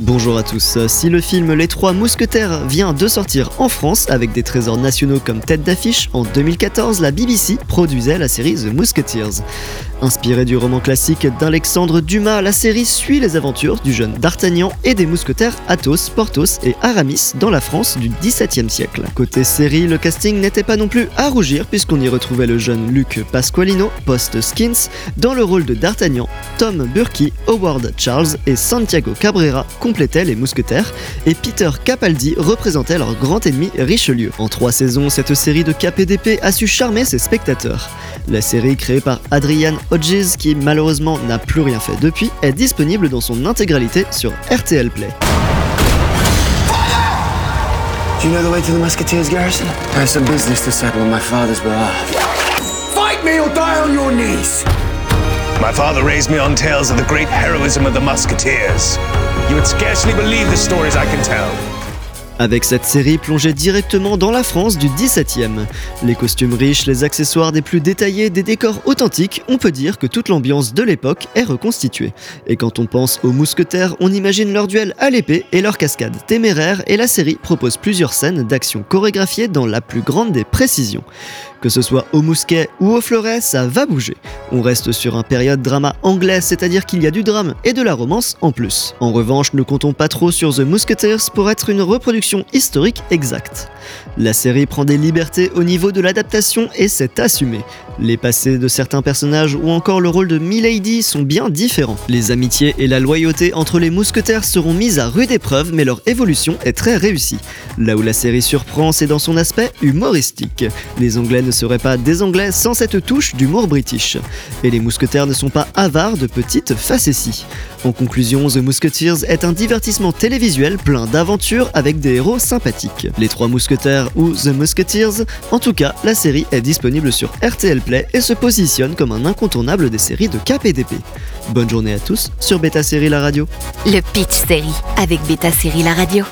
Bonjour à tous. Si le film Les Trois Mousquetaires vient de sortir en France avec des trésors nationaux comme tête d'affiche, en 2014, la BBC produisait la série The Musketeers. Inspirée du roman classique d'Alexandre Dumas, la série suit les aventures du jeune D'Artagnan et des mousquetaires Athos, Porthos et Aramis dans la France du XVIIe siècle. Côté série, le casting n'était pas non plus à rougir puisqu'on y retrouvait le jeune Luc Pasqualino, post-Skins, dans le rôle de D'Artagnan, Tom Burkey, Howard Charles et Santiago Cabrera complétaient les mousquetaires et Peter Capaldi représentait leur grand ennemi Richelieu. En trois saisons, cette série de KPDP a su charmer ses spectateurs. La série créée par Adrian Hodges, qui malheureusement n'a plus rien fait depuis, est disponible dans son intégralité sur RTL Play. Do you know the way to the Musketeers garrison? I have some business to settle on my father's behalf. Fight me or die on your knees! My father raised me on tales of the great heroism of the Musketeers. You would scarcely believe the stories I can tell. Avec cette série plongée directement dans la France du 17e. Les costumes riches, les accessoires des plus détaillés, des décors authentiques, on peut dire que toute l'ambiance de l'époque est reconstituée. Et quand on pense aux mousquetaires, on imagine leur duel à l'épée et leur cascade téméraire, et la série propose plusieurs scènes d'action chorégraphiées dans la plus grande des précisions. Que ce soit au mousquet ou au fleuret, ça va bouger. On reste sur un période drama anglais, c'est-à-dire qu'il y a du drame et de la romance en plus. En revanche, ne comptons pas trop sur The Musketeers pour être une reproduction historique exacte. La série prend des libertés au niveau de l'adaptation et c'est assumé. Les passés de certains personnages ou encore le rôle de Milady sont bien différents. Les amitiés et la loyauté entre les mousquetaires seront mises à rude épreuve mais leur évolution est très réussie. Là où la série surprend, c'est dans son aspect humoristique. Les Anglais ne seraient pas des Anglais sans cette touche d'humour british. Et les mousquetaires ne sont pas avares de petites facéties. En conclusion, The Musketeers est un divertissement télévisuel plein d'aventures avec des héros sympathiques. Les Trois Mousquetaires ou The Musketeers, en tout cas, la série est disponible sur RTL Play et se positionne comme un incontournable des séries de KPDP. Bonne journée à tous sur Beta Série La Radio. Le Pitch Série avec Beta Série La Radio.